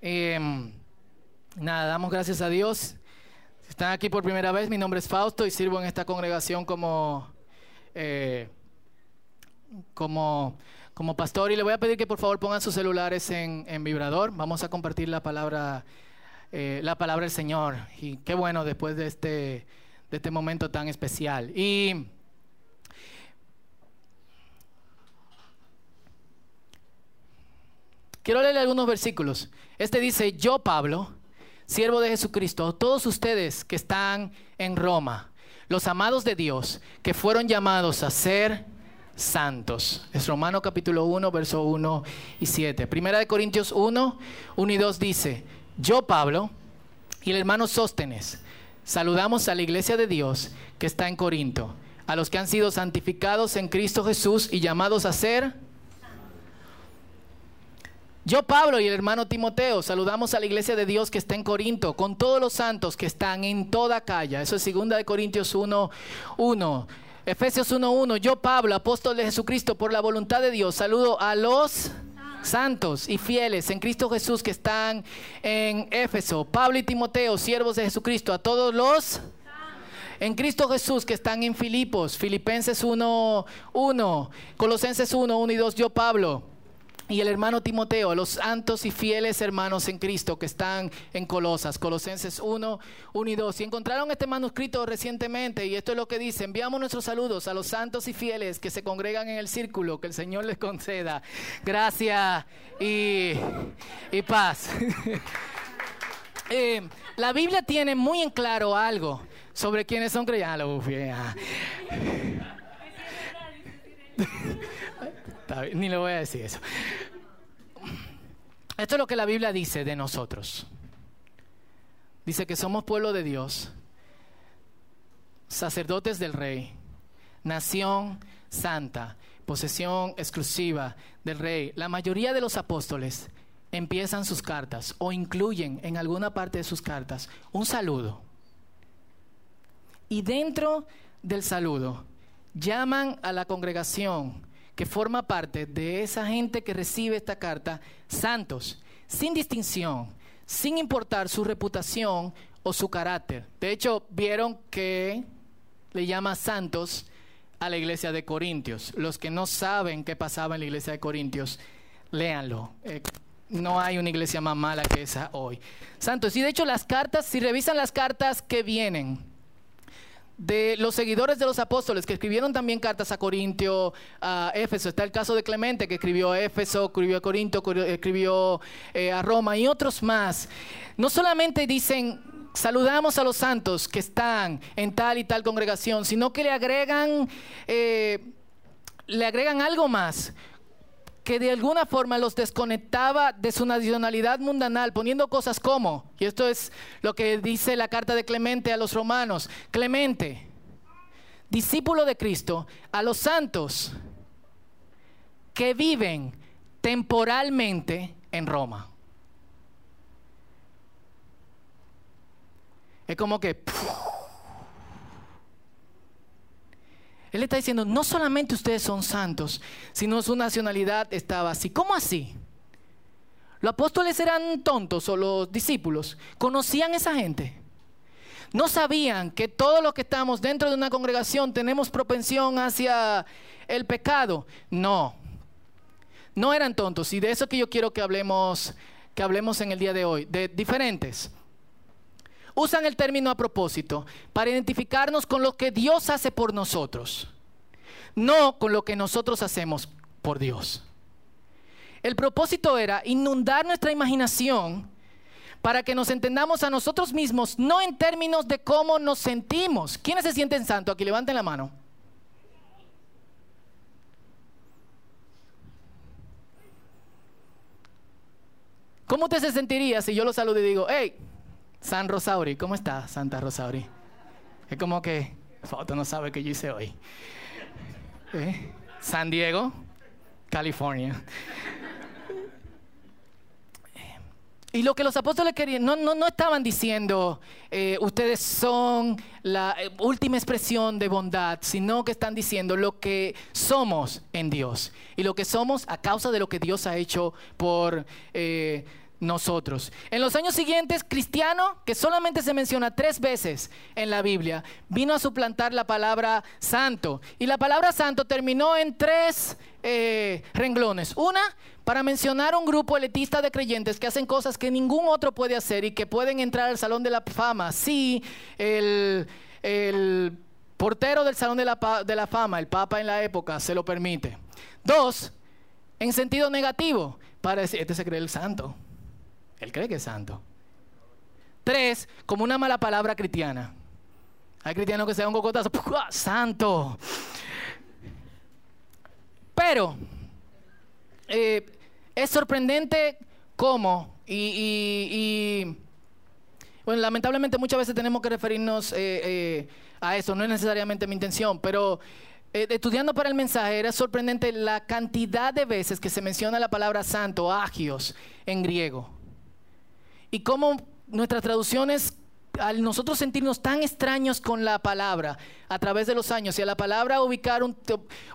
Em, nada, damos gracias a Dios. Si están aquí por primera vez, mi nombre es Fausto y sirvo en esta congregación como, eh, como, como pastor. Y le voy a pedir que por favor pongan sus celulares en, vibrador. Vamos a compartir la palabra, eh, la palabra del Señor. Y qué bueno después de este, de este momento tan especial. Y Quiero leerle algunos versículos. Este dice, yo Pablo, siervo de Jesucristo, todos ustedes que están en Roma, los amados de Dios, que fueron llamados a ser santos. Es Romano capítulo 1, verso 1 y 7. Primera de Corintios 1, 1 y 2 dice, yo Pablo y el hermano Sóstenes, saludamos a la iglesia de Dios que está en Corinto, a los que han sido santificados en Cristo Jesús y llamados a ser yo, Pablo y el hermano Timoteo, saludamos a la iglesia de Dios que está en Corinto, con todos los santos que están en toda calle. Eso es 2 de Corintios 1, 1. Efesios 1, 1. Yo, Pablo, apóstol de Jesucristo, por la voluntad de Dios, saludo a los santos y fieles en Cristo Jesús que están en Éfeso. Pablo y Timoteo, siervos de Jesucristo, a todos los en Cristo Jesús que están en Filipos, Filipenses 1, 1, Colosenses 1, 1 y 2, yo Pablo y el hermano Timoteo, los santos y fieles hermanos en Cristo que están en Colosas, Colosenses 1, 1 y 2. Si encontraron este manuscrito recientemente, y esto es lo que dice, enviamos nuestros saludos a los santos y fieles que se congregan en el círculo, que el Señor les conceda gracia y, y paz. Eh, la Biblia tiene muy en claro algo sobre quienes son creyentes. Ni le voy a decir eso. Esto es lo que la Biblia dice de nosotros. Dice que somos pueblo de Dios, sacerdotes del rey, nación santa, posesión exclusiva del rey. La mayoría de los apóstoles empiezan sus cartas o incluyen en alguna parte de sus cartas un saludo. Y dentro del saludo llaman a la congregación que forma parte de esa gente que recibe esta carta, santos, sin distinción, sin importar su reputación o su carácter. De hecho, vieron que le llama santos a la iglesia de Corintios. Los que no saben qué pasaba en la iglesia de Corintios, léanlo. Eh, no hay una iglesia más mala que esa hoy. Santos. Y de hecho las cartas, si revisan las cartas que vienen, de los seguidores de los apóstoles que escribieron también cartas a Corintio, a Éfeso. Está el caso de Clemente que escribió a Éfeso, escribió a Corinto, escribió eh, a Roma y otros más. No solamente dicen saludamos a los santos que están en tal y tal congregación, sino que le agregan, eh, le agregan algo más que de alguna forma los desconectaba de su nacionalidad mundanal, poniendo cosas como, y esto es lo que dice la carta de Clemente a los romanos, Clemente, discípulo de Cristo, a los santos que viven temporalmente en Roma. Es como que... Él está diciendo, no solamente ustedes son santos, sino su nacionalidad estaba así. ¿Cómo así? ¿Los apóstoles eran tontos o los discípulos? ¿Conocían esa gente? ¿No sabían que todos los que estamos dentro de una congregación tenemos propensión hacia el pecado? No. No eran tontos. Y de eso que yo quiero que hablemos, que hablemos en el día de hoy. De diferentes usan el término a propósito para identificarnos con lo que Dios hace por nosotros, no con lo que nosotros hacemos por Dios. El propósito era inundar nuestra imaginación para que nos entendamos a nosotros mismos, no en términos de cómo nos sentimos. ¿Quiénes se sienten santos? Aquí levanten la mano. ¿Cómo usted se sentiría si yo lo saludo y digo, hey, San Rosauri, ¿cómo está Santa Rosauri? Es como que, foto no sabe qué yo hice hoy. ¿Eh? San Diego, California. Y lo que los apóstoles querían, no, no, no estaban diciendo, eh, ustedes son la eh, última expresión de bondad, sino que están diciendo lo que somos en Dios. Y lo que somos a causa de lo que Dios ha hecho por nosotros. En los años siguientes, cristiano, que solamente se menciona tres veces en la Biblia, vino a suplantar la palabra santo. Y la palabra santo terminó en tres eh, renglones. Una, para mencionar un grupo elitista de creyentes que hacen cosas que ningún otro puede hacer y que pueden entrar al Salón de la Fama. Sí, el, portero del Salón de la, de la Fama, el Papa en la época, se lo permite. Dos, en sentido negativo, para decir, este se cree el santo. Él cree que es santo. Tres, como una mala palabra cristiana. Hay cristianos que se dan un cocotazo, santo. Pero eh, es sorprendente cómo, y, bueno, lamentablemente muchas veces tenemos que referirnos eh, eh, a eso, no es necesariamente mi intención, pero estudiando para el mensaje era sorprendente la cantidad de veces que se menciona la palabra santo, agios, en griego y cómo nuestras traducciones, al nosotros sentirnos tan extraños con la palabra a través de los años y a la palabra ubicar,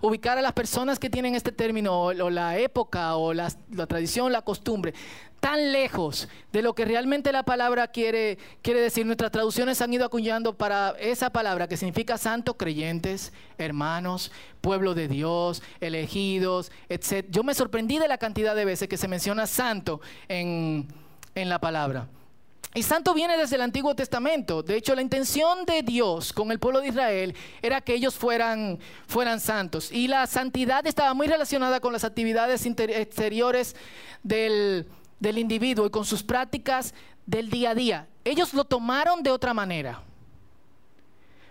ubicar a las personas que tienen este término o, la época o la, tradición, la costumbre, tan lejos de lo que realmente la palabra quiere, quiere decir. Nuestras traducciones han ido acuñando para esa palabra que significa santo, creyentes, hermanos, pueblo de Dios, elegidos, etc. Yo me sorprendí de la cantidad de veces que se menciona santo en en la palabra. Y santo viene desde el Antiguo Testamento. De hecho, la intención de Dios con el pueblo de Israel era que ellos fueran, fueran santos. Y la santidad estaba muy relacionada con las actividades exteriores del, individuo y con sus prácticas del día a día. Ellos lo tomaron de otra manera.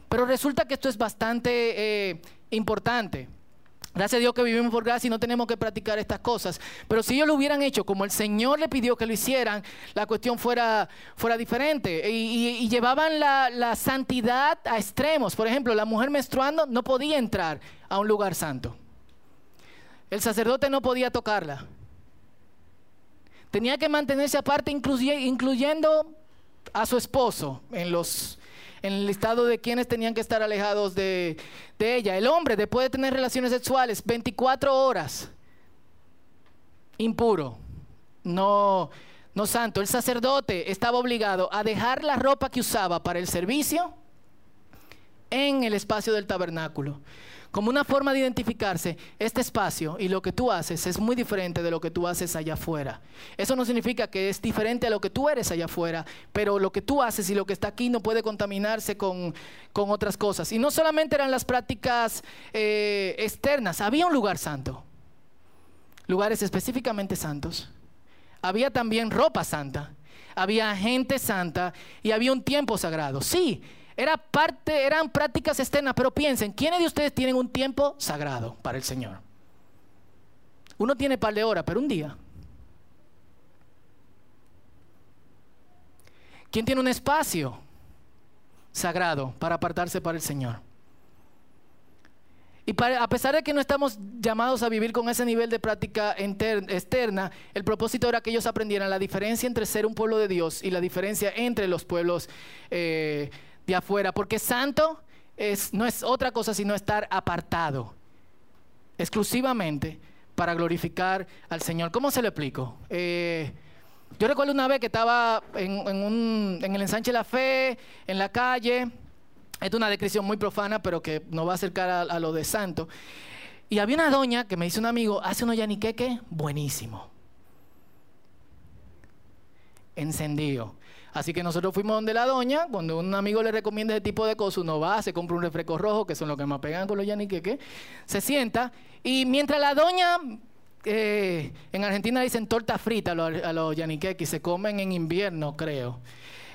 Pero resulta que esto es bastante eh, importante. Gracias a Dios que vivimos por gracia y no tenemos que practicar estas cosas. Pero si ellos lo hubieran hecho como el Señor le pidió que lo hicieran, la cuestión fuera, fuera diferente. Y, llevaban la, la, santidad a extremos. Por ejemplo, la mujer menstruando no podía entrar a un lugar santo. El sacerdote no podía tocarla. Tenía que mantenerse aparte, incluyendo a su esposo en los en el listado de quienes tenían que estar alejados de, ella. El hombre, después de tener relaciones sexuales 24 horas, impuro, no, no santo. El sacerdote estaba obligado a dejar la ropa que usaba para el servicio en el espacio del tabernáculo como una forma de identificarse, este espacio y lo que tú haces es muy diferente de lo que tú haces allá afuera. Eso no significa que es diferente a lo que tú eres allá afuera, pero lo que tú haces y lo que está aquí no puede contaminarse con, otras cosas. Y no solamente eran las prácticas eh, externas, había un lugar santo, lugares específicamente santos. Había también ropa santa, había gente santa y había un tiempo sagrado. Sí, era parte, eran prácticas externas, pero piensen, ¿quiénes de ustedes tienen un tiempo sagrado para el Señor? Uno tiene par de horas, pero un día. ¿Quién tiene un espacio sagrado para apartarse para el Señor? Y a pesar de que no estamos llamados a vivir con ese nivel de práctica externa, el propósito era que ellos aprendieran la diferencia entre ser un pueblo de Dios y la diferencia entre los pueblos eh, de afuera, porque santo es, no es otra cosa sino estar apartado exclusivamente para glorificar al Señor. ¿Cómo se lo explico? Eh, yo recuerdo una vez que estaba en, en, el ensanche de la fe, en la calle, es una descripción muy profana, pero que nos va a acercar a, lo de santo. Y había una doña que me dice un amigo, hace unos yaniqueque buenísimo. Encendido. Así que nosotros fuimos donde la doña, cuando un amigo le recomienda ese tipo de cosas, uno va, se compra un refresco rojo, que son los que más pegan con los yaniqueques, se sienta, y mientras la doña, eh, en Argentina dicen torta frita a los, a yaniqueques, se comen en invierno, creo.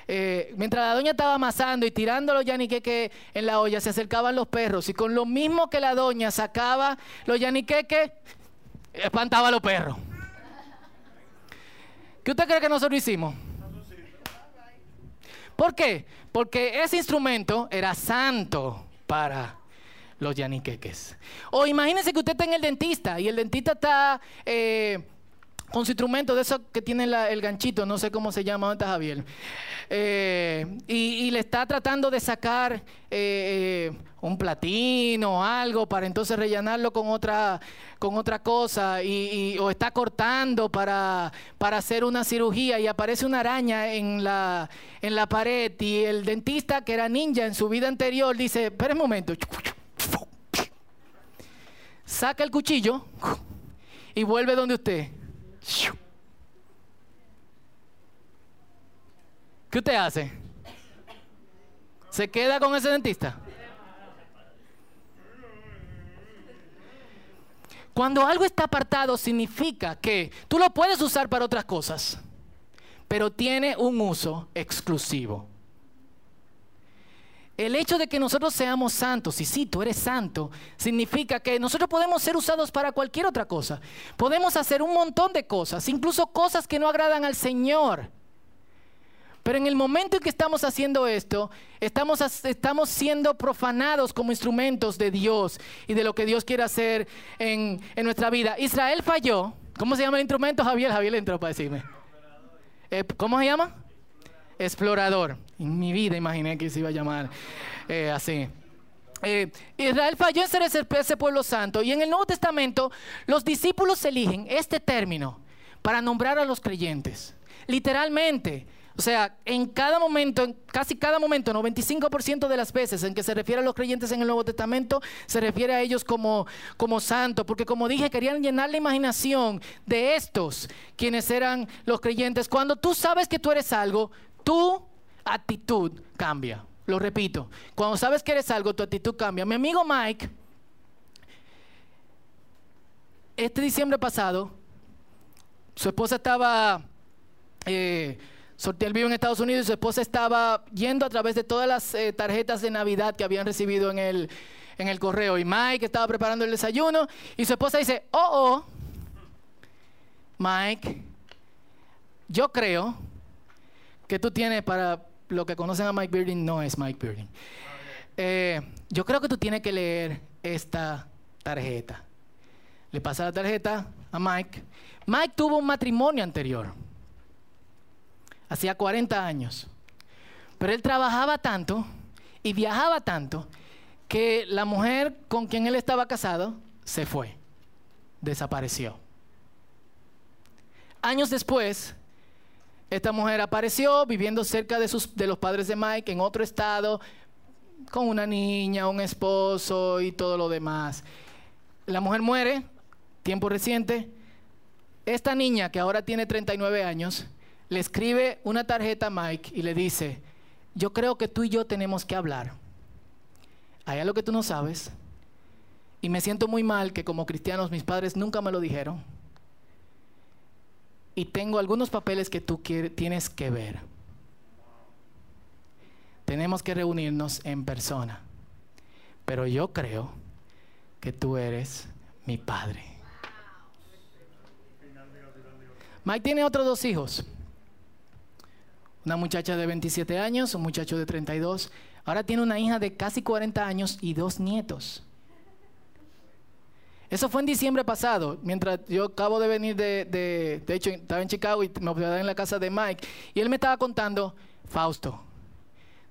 Eh, mientras la doña estaba amasando y tirando los yaniqueques en la olla, se acercaban los perros, y con lo mismo que la doña sacaba los yaniqueques, espantaba a los perros. ¿Qué usted cree que nosotros hicimos? ¿Por qué? Porque ese instrumento era santo para los yaniqueques. O imagínense que usted está en el dentista y el dentista está eh, con su instrumento de eso que tiene el ganchito, no sé cómo se llama, ¿dónde está Javier? Eh, y, le está tratando de sacar eh, eh, un platino o algo para entonces rellenarlo con otra, con otra cosa, y, o está cortando para, para hacer una cirugía y aparece una araña en la, en la pared y el dentista que era ninja en su vida anterior dice, espera un momento, saca el cuchillo y vuelve donde usted. ¿Qué usted hace? ¿Se queda con ese dentista? Cuando algo está apartado significa que tú lo puedes usar para otras cosas, pero tiene un uso exclusivo. El hecho de que nosotros seamos santos, y sí, tú eres santo, significa que nosotros podemos ser usados para cualquier otra cosa. Podemos hacer un montón de cosas, incluso cosas que no agradan al Señor. Pero en el momento en que estamos haciendo esto, estamos, estamos siendo profanados como instrumentos de Dios y de lo que Dios quiere hacer en, en nuestra vida. Israel falló. ¿Cómo se llama el instrumento, Javier? Javier entró para decirme. Eh, ¿Cómo se llama? explorador. En mi vida imaginé que se iba a llamar eh, así. Eh, Israel falló en ser ese, pueblo santo y en el Nuevo Testamento los discípulos eligen este término para nombrar a los creyentes. Literalmente, o sea, en cada momento, en casi cada momento, 95% de las veces en que se refiere a los creyentes en el Nuevo Testamento, se refiere a ellos como, como santos, porque como dije, querían llenar la imaginación de estos, quienes eran los creyentes. Cuando tú sabes que tú eres algo, tu actitud cambia. Lo repito, cuando sabes que eres algo, tu actitud cambia. Mi amigo Mike, este diciembre pasado, su esposa estaba, eh, el vivo en Estados Unidos y su esposa estaba yendo a través de todas las eh, tarjetas de Navidad que habían recibido en el, en el correo. Y Mike estaba preparando el desayuno y su esposa dice, oh, oh, Mike, yo creo que tú tienes para lo que conocen a Mike Bearding, no es Mike Bearding. Eh, yo creo que tú tienes que leer esta tarjeta. Le pasa la tarjeta a Mike. Mike tuvo un matrimonio anterior, hacía 40 años. Pero él trabajaba tanto y viajaba tanto que la mujer con quien él estaba casado se fue, desapareció. Años después, esta mujer apareció viviendo cerca de, sus, de los padres de Mike en otro estado, con una niña, un esposo y todo lo demás. La mujer muere, tiempo reciente. Esta niña, que ahora tiene 39 años, le escribe una tarjeta a Mike y le dice, yo creo que tú y yo tenemos que hablar. Hay algo que tú no sabes. Y me siento muy mal que como cristianos mis padres nunca me lo dijeron y tengo algunos papeles que tú tienes que ver. Tenemos que reunirnos en persona. Pero yo creo que tú eres mi padre. Mike tiene otros dos hijos. Una muchacha de 27 años, un muchacho de 32. Ahora tiene una hija de casi 40 años y dos nietos. Eso fue en diciembre pasado, mientras yo acabo de venir de, de, hecho estaba en Chicago y me hospedé en la casa de Mike, y él me estaba contando, Fausto,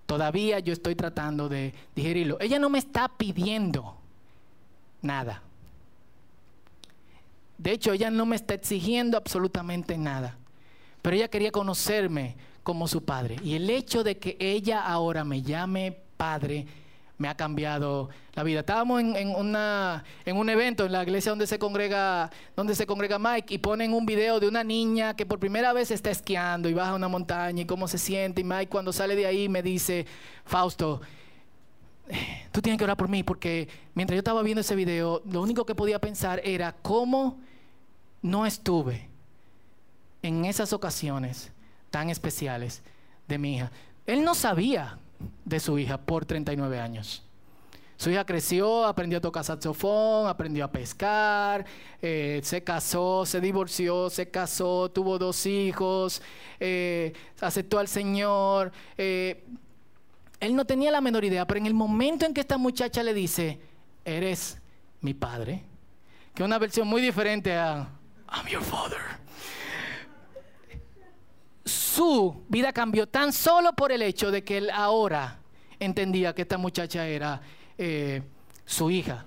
todavía yo estoy tratando de digerirlo. Ella no me está pidiendo nada. De hecho, ella no me está exigiendo absolutamente nada. Pero ella quería conocerme como su padre. Y el hecho de que ella ahora me llame padre, me ha cambiado la vida. Estábamos en, un evento en la iglesia donde se, congrega, donde se congrega Mike y ponen un video de una niña que por primera vez está esquiando y baja una montaña y cómo se siente. Y Mike cuando sale de ahí me dice, Fausto, tú tienes que orar por mí porque mientras yo estaba viendo ese video, lo único que podía pensar era cómo no estuve en esas ocasiones tan especiales de mi hija. Él no sabía de su hija por 39 años. Su hija creció, aprendió a tocar saxofón, aprendió a pescar, eh, se casó, se divorció, se casó, tuvo dos hijos, eh, aceptó al Señor. Eh, él no tenía la menor idea, pero en el momento en que esta muchacha le dice, eres mi padre, que es una versión muy diferente a I'm your father. Su vida cambió tan solo por el hecho de que él ahora entendía que esta muchacha era eh, su hija.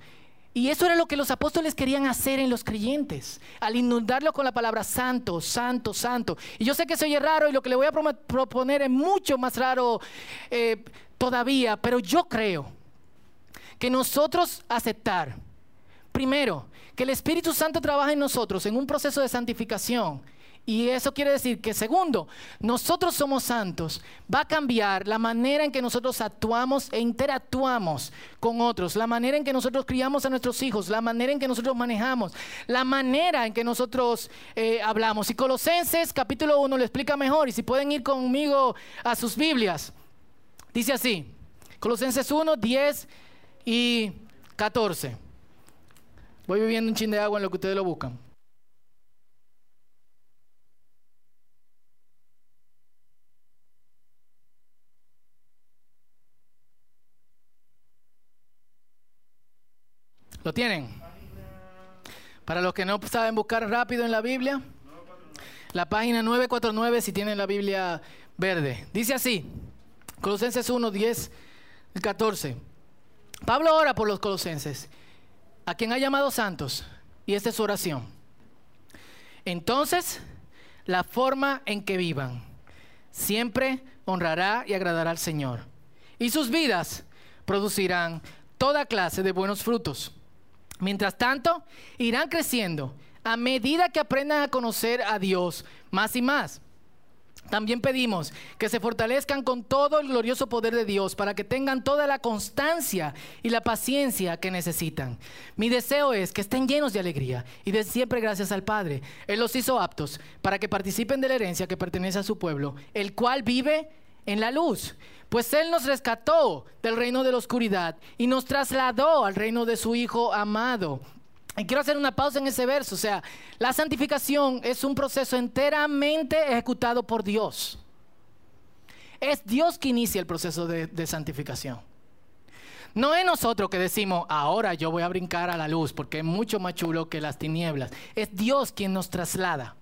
Y eso era lo que los apóstoles querían hacer en los creyentes, al inundarlo con la palabra santo, santo, santo. Y yo sé que soy raro y lo que le voy a proponer es mucho más raro eh, todavía, pero yo creo que nosotros aceptar, primero, que el Espíritu Santo trabaja en nosotros en un proceso de santificación y eso quiere decir que segundo, nosotros somos santos, va a cambiar la manera en que nosotros actuamos e interactuamos con otros, la manera en que nosotros criamos a nuestros hijos, la manera en que nosotros manejamos, la manera en que nosotros eh, hablamos. Y Colosenses capítulo 1 lo explica mejor. Y si pueden ir conmigo a sus Biblias, dice así, Colosenses 1, 10 y 14. Voy bebiendo un chin de agua en lo que ustedes lo buscan. ¿Lo tienen? Para los que no saben buscar rápido en la Biblia, la página 949 si tienen la Biblia verde. Dice así, Colosenses 1, 10, 14. Pablo ora por los colosenses, a quien ha llamado santos, y esta es su oración. Entonces, la forma en que vivan siempre honrará y agradará al Señor, y sus vidas producirán toda clase de buenos frutos Mientras tanto, irán creciendo a medida que aprendan a conocer a Dios más y más. También pedimos que se fortalezcan con todo el glorioso poder de Dios para que tengan toda la constancia y la paciencia que necesitan. Mi deseo es que estén llenos de alegría y de siempre gracias al Padre. Él los hizo aptos para que participen de la herencia que pertenece a su pueblo, el cual vive en la luz pues Él nos rescató del reino de la oscuridad y nos trasladó al reino de su Hijo amado. Y quiero hacer una pausa en ese verso. O sea, la santificación es un proceso enteramente ejecutado por Dios. Es Dios que inicia el proceso de, de santificación. No es nosotros que decimos, ahora yo voy a brincar a la luz porque es mucho más chulo que las tinieblas. Es Dios quien nos traslada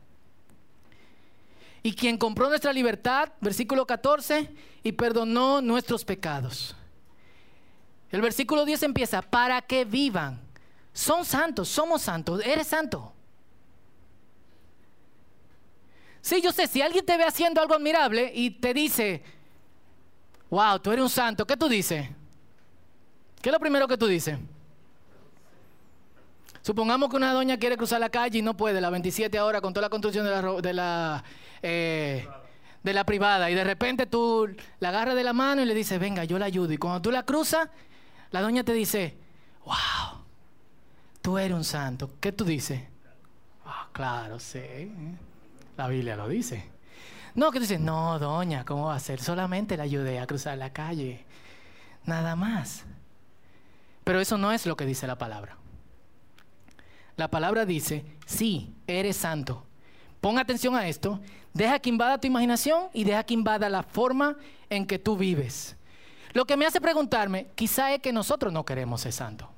y quien compró nuestra libertad, versículo 14, y perdonó nuestros pecados. El versículo 10 empieza, para que vivan. Son santos, somos santos, eres santo. Sí, yo sé, si alguien te ve haciendo algo admirable y te dice, wow, tú eres un santo, ¿qué tú dices? ¿Qué es lo primero que tú dices? Supongamos que una doña quiere cruzar la calle y no puede, la 27 ahora con toda la construcción de la, eh, de la privada y de repente tú la agarras de la mano y le dices, venga, yo la ayudo. Y cuando tú la cruzas, la doña te dice, wow, tú eres un santo. ¿Qué tú dices? Ah, claro, sí. La Biblia lo dice. No, que tú dices, no, doña, ¿cómo va a ser? Solamente la ayudé a cruzar la calle. Nada más. Pero eso no es lo que dice la palabra. La palabra dice, sí, eres santo. Pon atención a esto. Deja que invada tu imaginación y deja que invada la forma en que tú vives. Lo que me hace preguntarme, quizá es que nosotros no queremos ser santos.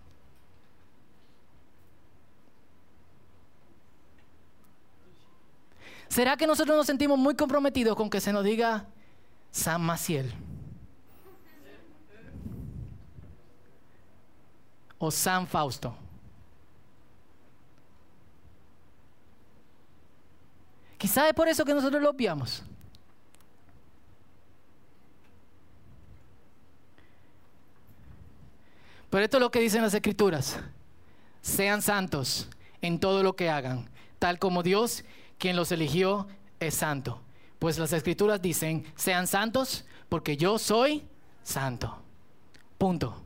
¿Será que nosotros nos sentimos muy comprometidos con que se nos diga San Maciel? O San Fausto. Quizá es por eso que nosotros lo obviamos. Pero esto es lo que dicen las escrituras. Sean santos en todo lo que hagan, tal como Dios, quien los eligió, es santo. Pues las escrituras dicen, sean santos porque yo soy santo. Punto.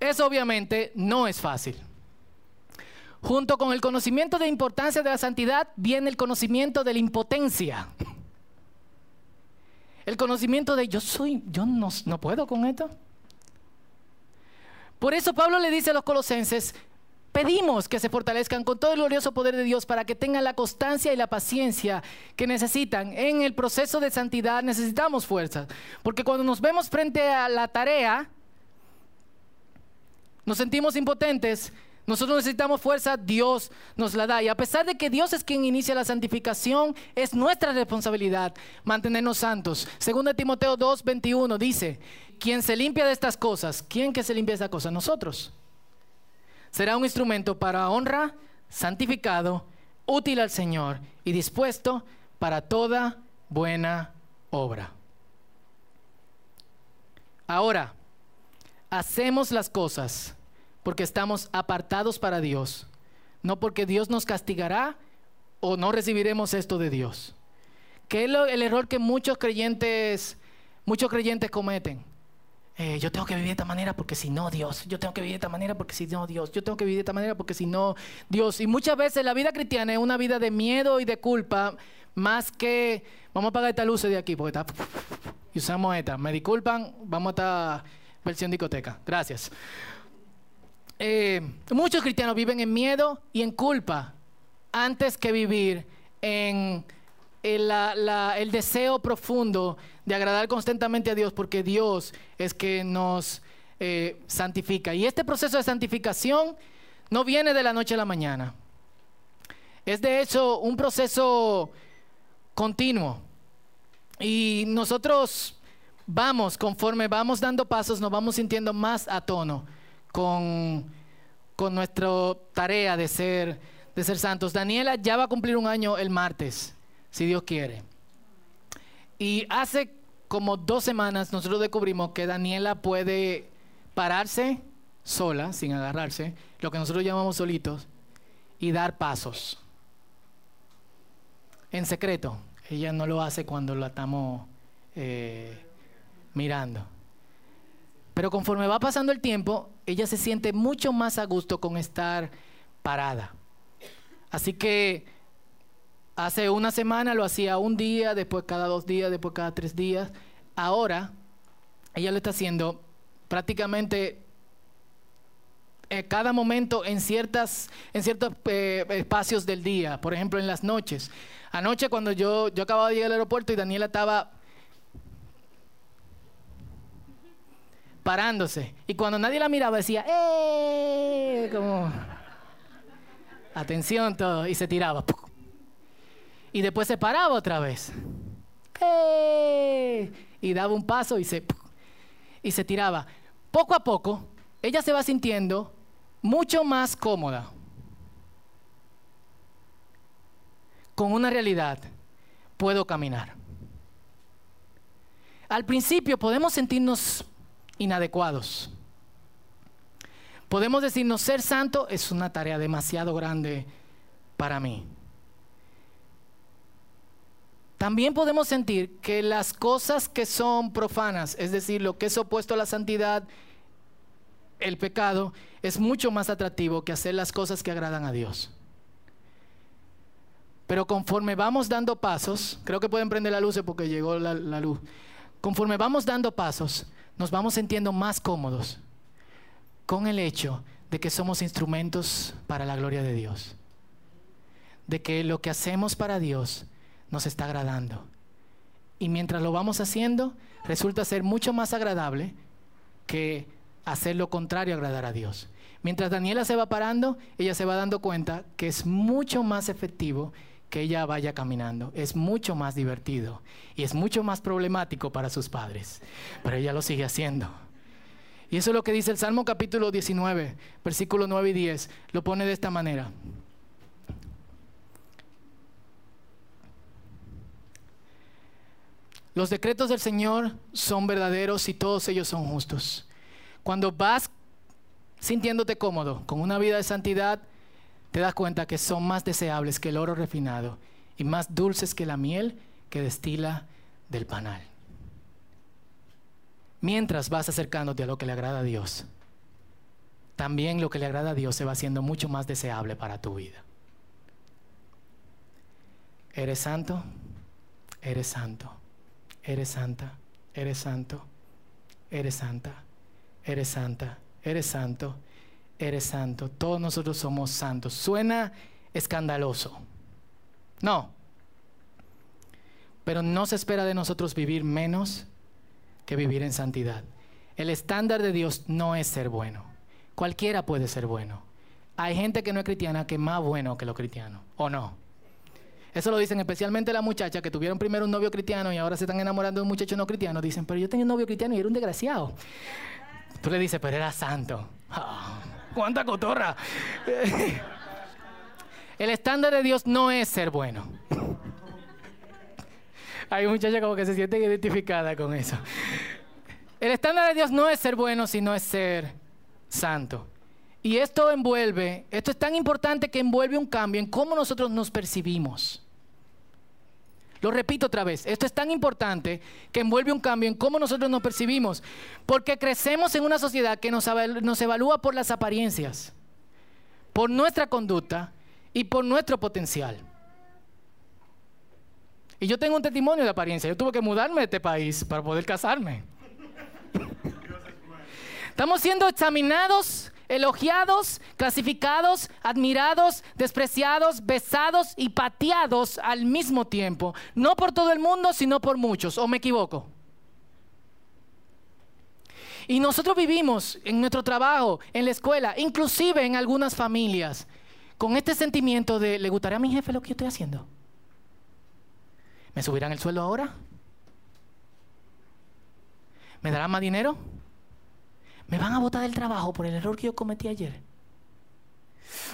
Eso obviamente no es fácil. Junto con el conocimiento de importancia de la santidad viene el conocimiento de la impotencia. El conocimiento de yo soy, yo no, no puedo con esto. Por eso Pablo le dice a los colosenses, pedimos que se fortalezcan con todo el glorioso poder de Dios para que tengan la constancia y la paciencia que necesitan. En el proceso de santidad necesitamos fuerza, porque cuando nos vemos frente a la tarea, nos sentimos impotentes, Nosotros necesitamos fuerza, Dios nos la da. Y a pesar de que Dios es quien inicia la santificación, es nuestra responsabilidad mantenernos santos. Según Timoteo 2, 21 dice, quien se limpia de estas cosas, ¿quién que se limpia de estas cosas? Nosotros. Será un instrumento para honra, santificado, útil al Señor y dispuesto para toda buena obra. Ahora, hacemos las cosas porque estamos apartados para Dios, no porque Dios nos castigará o no recibiremos esto de Dios. ¿Qué es el error que muchos creyentes, muchos creyentes cometen? Eh, yo tengo que vivir de esta manera porque si no, Dios. Yo tengo que vivir de esta manera porque si no, Dios. Yo tengo que vivir de esta manera porque si no, Dios. Y muchas veces la vida cristiana es una vida de miedo y de culpa, más que vamos a apagar esta luz de aquí porque está. Y usamos esta. Me disculpan, vamos a esta versión discoteca. Gracias. Eh, muchos cristianos viven en miedo y en culpa antes que vivir en el, deseo profundo de agradar constantemente a Dios, porque Dios es que nos eh, santifica. Y este proceso de santificación no viene de la noche a la mañana. Es de hecho un proceso continuo. Y nosotros vamos, conforme vamos dando pasos, nos vamos sintiendo más a tono con, con nuestra tarea de ser, de ser santos. Daniela ya va a cumplir un año el martes, si Dios quiere. Y hace como dos semanas nosotros descubrimos que Daniela puede pararse sola, sin agarrarse, lo que nosotros llamamos solitos, y dar pasos. En secreto. Ella no lo hace cuando la estamos eh, mirando. Pero conforme va pasando el tiempo, ella se siente mucho más a gusto con estar parada. Así que hace una semana lo hacía un día, después cada dos días, después cada tres días. Ahora ella lo está haciendo prácticamente en cada momento en, ciertas, en ciertos eh, espacios del día, por ejemplo en las noches. Anoche cuando yo, yo acababa de llegar al aeropuerto y Daniela estaba parándose. Y cuando nadie la miraba decía, ¡eh! Como, atención todo. Y se tiraba. Y después se paraba otra vez. ¡Eh! Y daba un paso y se, y se tiraba. Poco a poco, ella se va sintiendo mucho más cómoda con una realidad. Puedo caminar. Al principio podemos sentirnos inadecuados. Podemos decirnos, ser santo es una tarea demasiado grande para mí. También podemos sentir que las cosas que son profanas, es decir, lo que es opuesto a la santidad, el pecado, es mucho más atractivo que hacer las cosas que agradan a Dios. Pero conforme vamos dando pasos, creo que pueden prender la luz porque llegó la, la luz. Conforme vamos dando pasos, nos vamos sintiendo más cómodos con el hecho de que somos instrumentos para la gloria de Dios. De que lo que hacemos para Dios nos está agradando. Y mientras lo vamos haciendo, resulta ser mucho más agradable que hacer lo contrario, agradar a Dios. Mientras Daniela se va parando, ella se va dando cuenta que es mucho más efectivo que ella vaya caminando. Es mucho más divertido y es mucho más problemático para sus padres, pero ella lo sigue haciendo. Y eso es lo que dice el Salmo capítulo 19, versículo 9 y 10. Lo pone de esta manera. Los decretos del Señor son verdaderos y todos ellos son justos. Cuando vas sintiéndote cómodo con una vida de santidad, te das cuenta que son más deseables que el oro refinado y más dulces que la miel que destila del panal. Mientras vas acercándote a lo que le agrada a Dios, también lo que le agrada a Dios se va haciendo mucho más deseable para tu vida. ¿Eres santo? Eres santo. Eres santa. Eres santo. Eres santa. Eres santa. Eres santo eres santo, todos nosotros somos santos. Suena escandaloso. No. Pero no se espera de nosotros vivir menos que vivir en santidad. El estándar de Dios no es ser bueno. Cualquiera puede ser bueno. hay gente que no es cristiana que es más bueno que los cristianos, ¿o no? Eso lo dicen especialmente las muchachas que tuvieron primero un novio cristiano y ahora se están enamorando de un muchacho no cristiano. Dicen, pero yo tenía un novio cristiano y era un desgraciado. Tú le dices, pero era santo. Ah, ¡Cuánta cotorra! El estándar de Dios no es ser bueno. Hay muchachas como que se sienten identificadas con eso. El estándar de Dios no es ser bueno, sino es ser santo. Y esto envuelve, esto es tan importante que envuelve un cambio en cómo nosotros nos percibimos. Lo repito otra vez, esto es tan importante que envuelve un cambio en cómo nosotros nos percibimos, porque crecemos en una sociedad que nos, evalúa por las apariencias, por nuestra conducta y por nuestro potencial. Y yo tengo un testimonio de apariencia, yo tuve que mudarme de este país para poder casarme. Estamos siendo examinados elogiados, clasificados, admirados, despreciados, besados y pateados al mismo tiempo. No por todo el mundo, sino por muchos. ¿O me equivoco? Y nosotros vivimos en nuestro trabajo, en la escuela, inclusive en algunas familias, con este sentimiento de, ¿le gustaría a mi jefe lo que yo estoy haciendo? ¿Me subirán el sueldo ahora? ¿Me darán más dinero? Me van a botar del trabajo por el error que yo cometí ayer.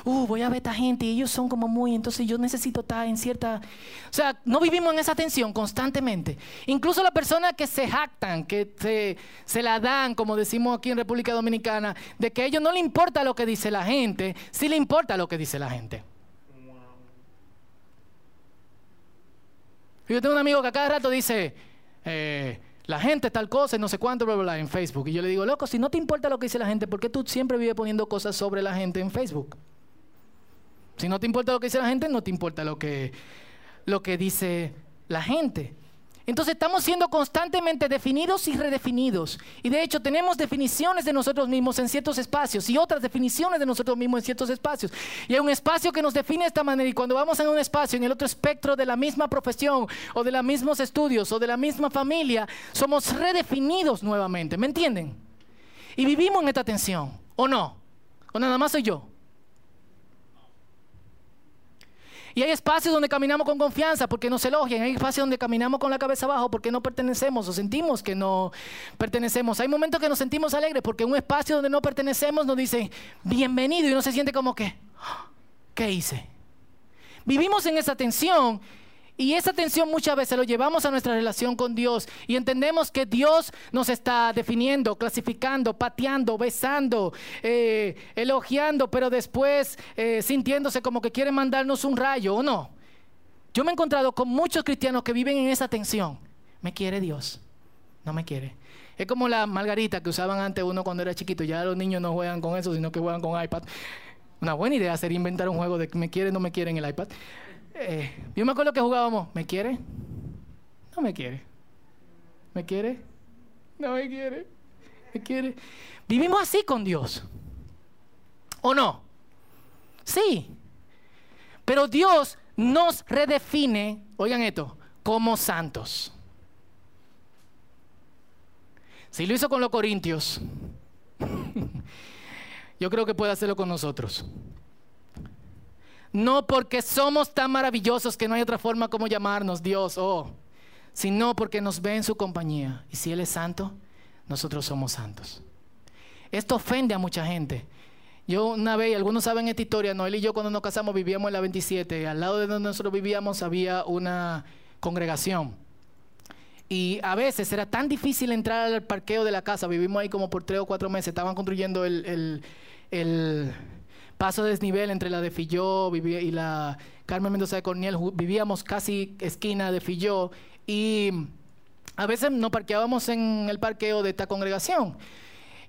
Uh, voy a ver a esta gente y ellos son como muy, entonces yo necesito estar en cierta... O sea, no vivimos en esa tensión constantemente. Incluso las personas que se jactan, que se, la dan, como decimos aquí en República Dominicana, de que a ellos no le importa lo que dice la gente, sí le importa lo que dice la gente. Yo tengo un amigo que a cada rato dice, eh, la gente tal cosa y no sé cuánto, bla, bla, bla, en Facebook. Y yo le digo, loco, si no te importa lo que dice la gente, ¿por qué tú siempre vives poniendo cosas sobre la gente en Facebook? Si no te importa lo que dice la gente, no te importa lo que, lo que dice la gente. Entonces estamos siendo constantemente definidos y redefinidos. Y de hecho tenemos definiciones de nosotros mismos en ciertos espacios y otras definiciones de nosotros mismos en ciertos espacios. Y hay un espacio que nos define de esta manera y cuando vamos en un espacio, en el otro espectro de la misma profesión o de los mismos estudios o de la misma familia, somos redefinidos nuevamente. ¿Me entienden? Y vivimos en esta tensión. ¿O no? ¿O nada más soy yo? Y hay espacios donde caminamos con confianza porque nos elogian. Hay espacios donde caminamos con la cabeza abajo porque no pertenecemos o sentimos que no pertenecemos. Hay momentos que nos sentimos alegres porque en un espacio donde no pertenecemos nos dicen bienvenido y uno se siente como que, ah, ¿qué hice? Vivimos en esa tensión y esa tensión muchas veces lo llevamos a nuestra relación con Dios y entendemos que Dios nos está definiendo, clasificando, pateando, besando, eh, elogiando, pero después eh, sintiéndose como que quiere mandarnos un rayo o no. Yo me he encontrado con muchos cristianos que viven en esa tensión. ¿Me quiere Dios? No me quiere. Es como la margarita que usaban antes uno cuando era chiquito. Ya los niños no juegan con eso, sino que juegan con iPad. Una buena idea sería inventar un juego de me quiere, no me quiere en el iPad. Eh, yo me acuerdo que jugábamos, ¿me quiere? No me quiere. ¿Me quiere? No me quiere. ¿Me quiere? Vivimos así con Dios. ¿O no? Sí. Pero Dios nos redefine, oigan esto, como santos. Si lo hizo con los corintios, yo creo que puede hacerlo con nosotros. No porque somos tan maravillosos que no hay otra forma como llamarnos Dios, oh, sino porque nos ve en su compañía. Y si Él es santo, nosotros somos santos. Esto ofende a mucha gente. Yo una vez, algunos saben esta historia, Noel y yo cuando nos casamos vivíamos en la 27, al lado de donde nosotros vivíamos había una congregación. Y a veces era tan difícil entrar al parqueo de la casa, vivimos ahí como por tres o cuatro meses, estaban construyendo el, el paso de desnivel entre la de Filló y la Carmen Mendoza de Corniel. Vivíamos casi esquina de Filló y a veces nos parqueábamos en el parqueo de esta congregación.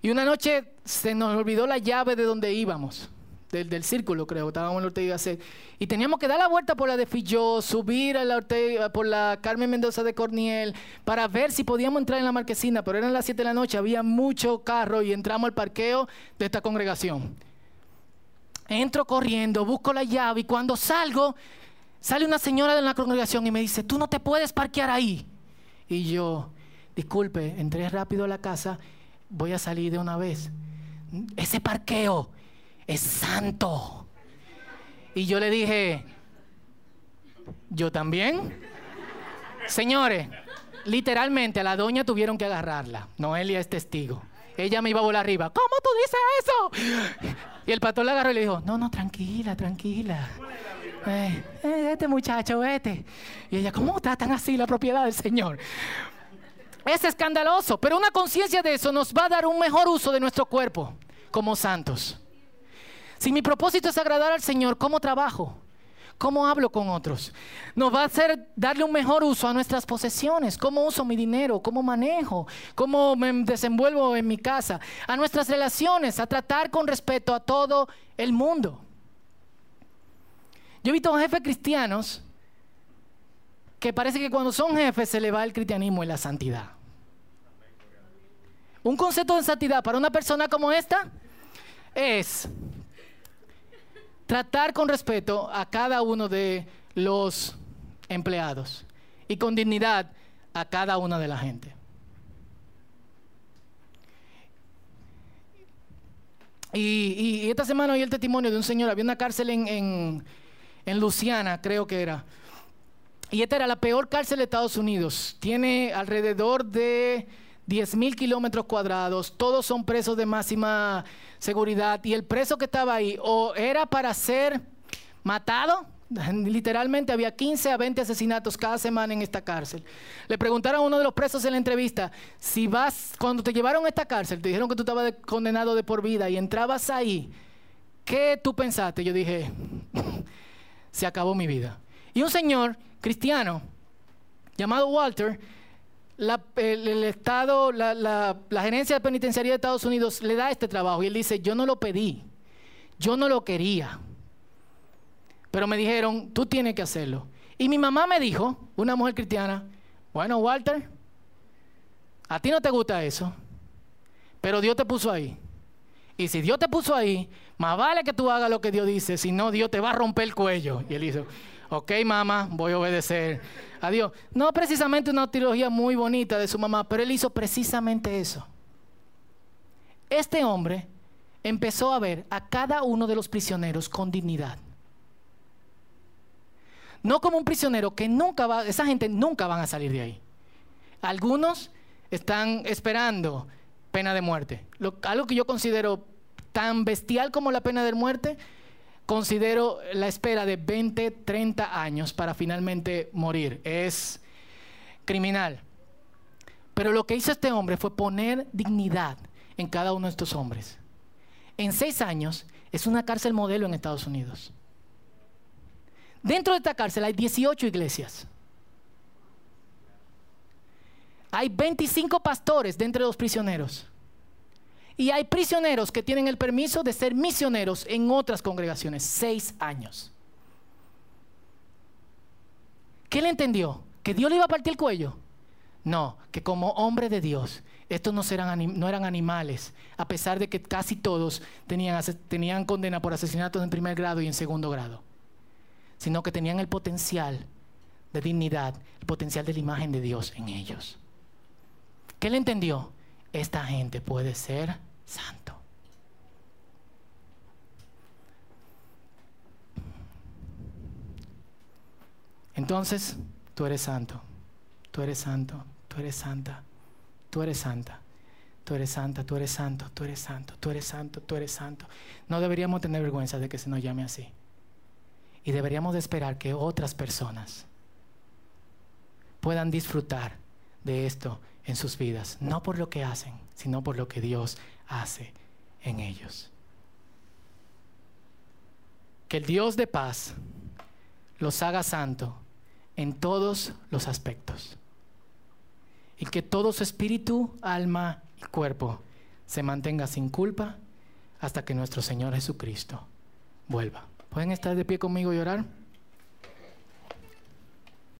Y una noche se nos olvidó la llave de donde íbamos, del, círculo creo, estábamos en la Ortega C. Y teníamos que dar la vuelta por la de Filló, subir a la Ortega, por la Carmen Mendoza de Corniel, para ver si podíamos entrar en la marquesina, pero eran las 7 de la noche, había mucho carro y entramos al parqueo de esta congregación. Entro corriendo, busco la llave y cuando salgo, sale una señora de la congregación y me dice, tú no te puedes parquear ahí. Y yo, disculpe, entré rápido a la casa, voy a salir de una vez. Ese parqueo es santo. Y yo le dije, yo también. Señores, literalmente a la doña tuvieron que agarrarla. Noelia es testigo. Ella me iba a volar arriba. ¿Cómo tú dices eso? Y el pastor la agarró y le dijo, no, no, tranquila, tranquila. Eh, eh, este muchacho, vete. Y ella, ¿cómo tratan así la propiedad del Señor? Es escandaloso, pero una conciencia de eso nos va a dar un mejor uso de nuestro cuerpo como santos. Si mi propósito es agradar al Señor, ¿cómo trabajo? ¿Cómo hablo con otros? Nos va a hacer darle un mejor uso a nuestras posesiones. ¿Cómo uso mi dinero? ¿Cómo manejo? ¿Cómo me desenvuelvo en mi casa? A nuestras relaciones, a tratar con respeto a todo el mundo. Yo he visto jefes cristianos que parece que cuando son jefes se le va el cristianismo y la santidad. Un concepto de santidad para una persona como esta es tratar con respeto a cada uno de los empleados y con dignidad a cada una de la gente. Y, esta semana oí el testimonio de un señor, había una cárcel en, en Luciana, creo que era. Y esta era la peor cárcel de Estados Unidos. Tiene alrededor de 10 mil kilómetros cuadrados, todos son presos de máxima seguridad y el preso que estaba ahí o era para ser matado, literalmente había 15 a 20 asesinatos cada semana en esta cárcel. Le preguntaron a uno de los presos en la entrevista, si vas, cuando te llevaron a esta cárcel, te dijeron que tú estabas condenado de por vida y entrabas ahí, ¿qué tú pensaste? Yo dije, se acabó mi vida. Y un señor cristiano llamado Walter, el, Estado, la, la, gerencia de penitenciaría de Estados Unidos le da este trabajo y él dice, yo no lo pedí, yo no lo quería, pero me dijeron, tú tienes que hacerlo. Y mi mamá me dijo, una mujer cristiana, bueno, Walter, a ti no te gusta eso, pero Dios te puso ahí. Y si Dios te puso ahí, más vale que tú hagas lo que Dios dice, si no, Dios te va a romper el cuello. Y él dijo, ok mamá, voy a obedecer a Dios. No precisamente una teología muy bonita de su mamá, pero él hizo precisamente eso. Este hombre empezó a ver a cada uno de los prisioneros con dignidad. No como un prisionero que nunca va, esa gente nunca van a salir de ahí. Algunos están esperando pena de muerte. algo que yo considero tan bestial como la pena de muerte considero la espera de 20, 30 años para finalmente morir. Es criminal. Pero lo que hizo este hombre fue poner dignidad en cada uno de estos hombres. En seis años es una cárcel modelo en Estados Unidos. Dentro de esta cárcel hay 18 iglesias. Hay 25 pastores dentro de los prisioneros. Y hay prisioneros que tienen el permiso de ser misioneros en otras congregaciones, seis años. ¿Qué le entendió? ¿Que Dios le iba a partir el cuello? No, que como hombre de Dios, estos no, no eran animales, a pesar de que casi todos tenían, tenían condena por asesinatos en primer grado y en segundo grado, sino que tenían el potencial de dignidad, el potencial de la imagen de Dios en ellos. ¿Qué le entendió? Esta gente puede ser santo. Entonces, tú eres santo, tú eres santo, tú eres santa, tú eres santa, tú eres santa, tú eres santo, tú eres santo, tú eres santo, tú eres santo. No deberíamos tener vergüenza de que se nos llame así. Y deberíamos de esperar que otras personas puedan disfrutar de esto en sus vidas, no por lo que hacen, sino por lo que Dios hace en ellos. Que el Dios de paz los haga santo en todos los aspectos. Y que todo su espíritu, alma y cuerpo se mantenga sin culpa hasta que nuestro Señor Jesucristo vuelva. ¿Pueden estar de pie conmigo y orar?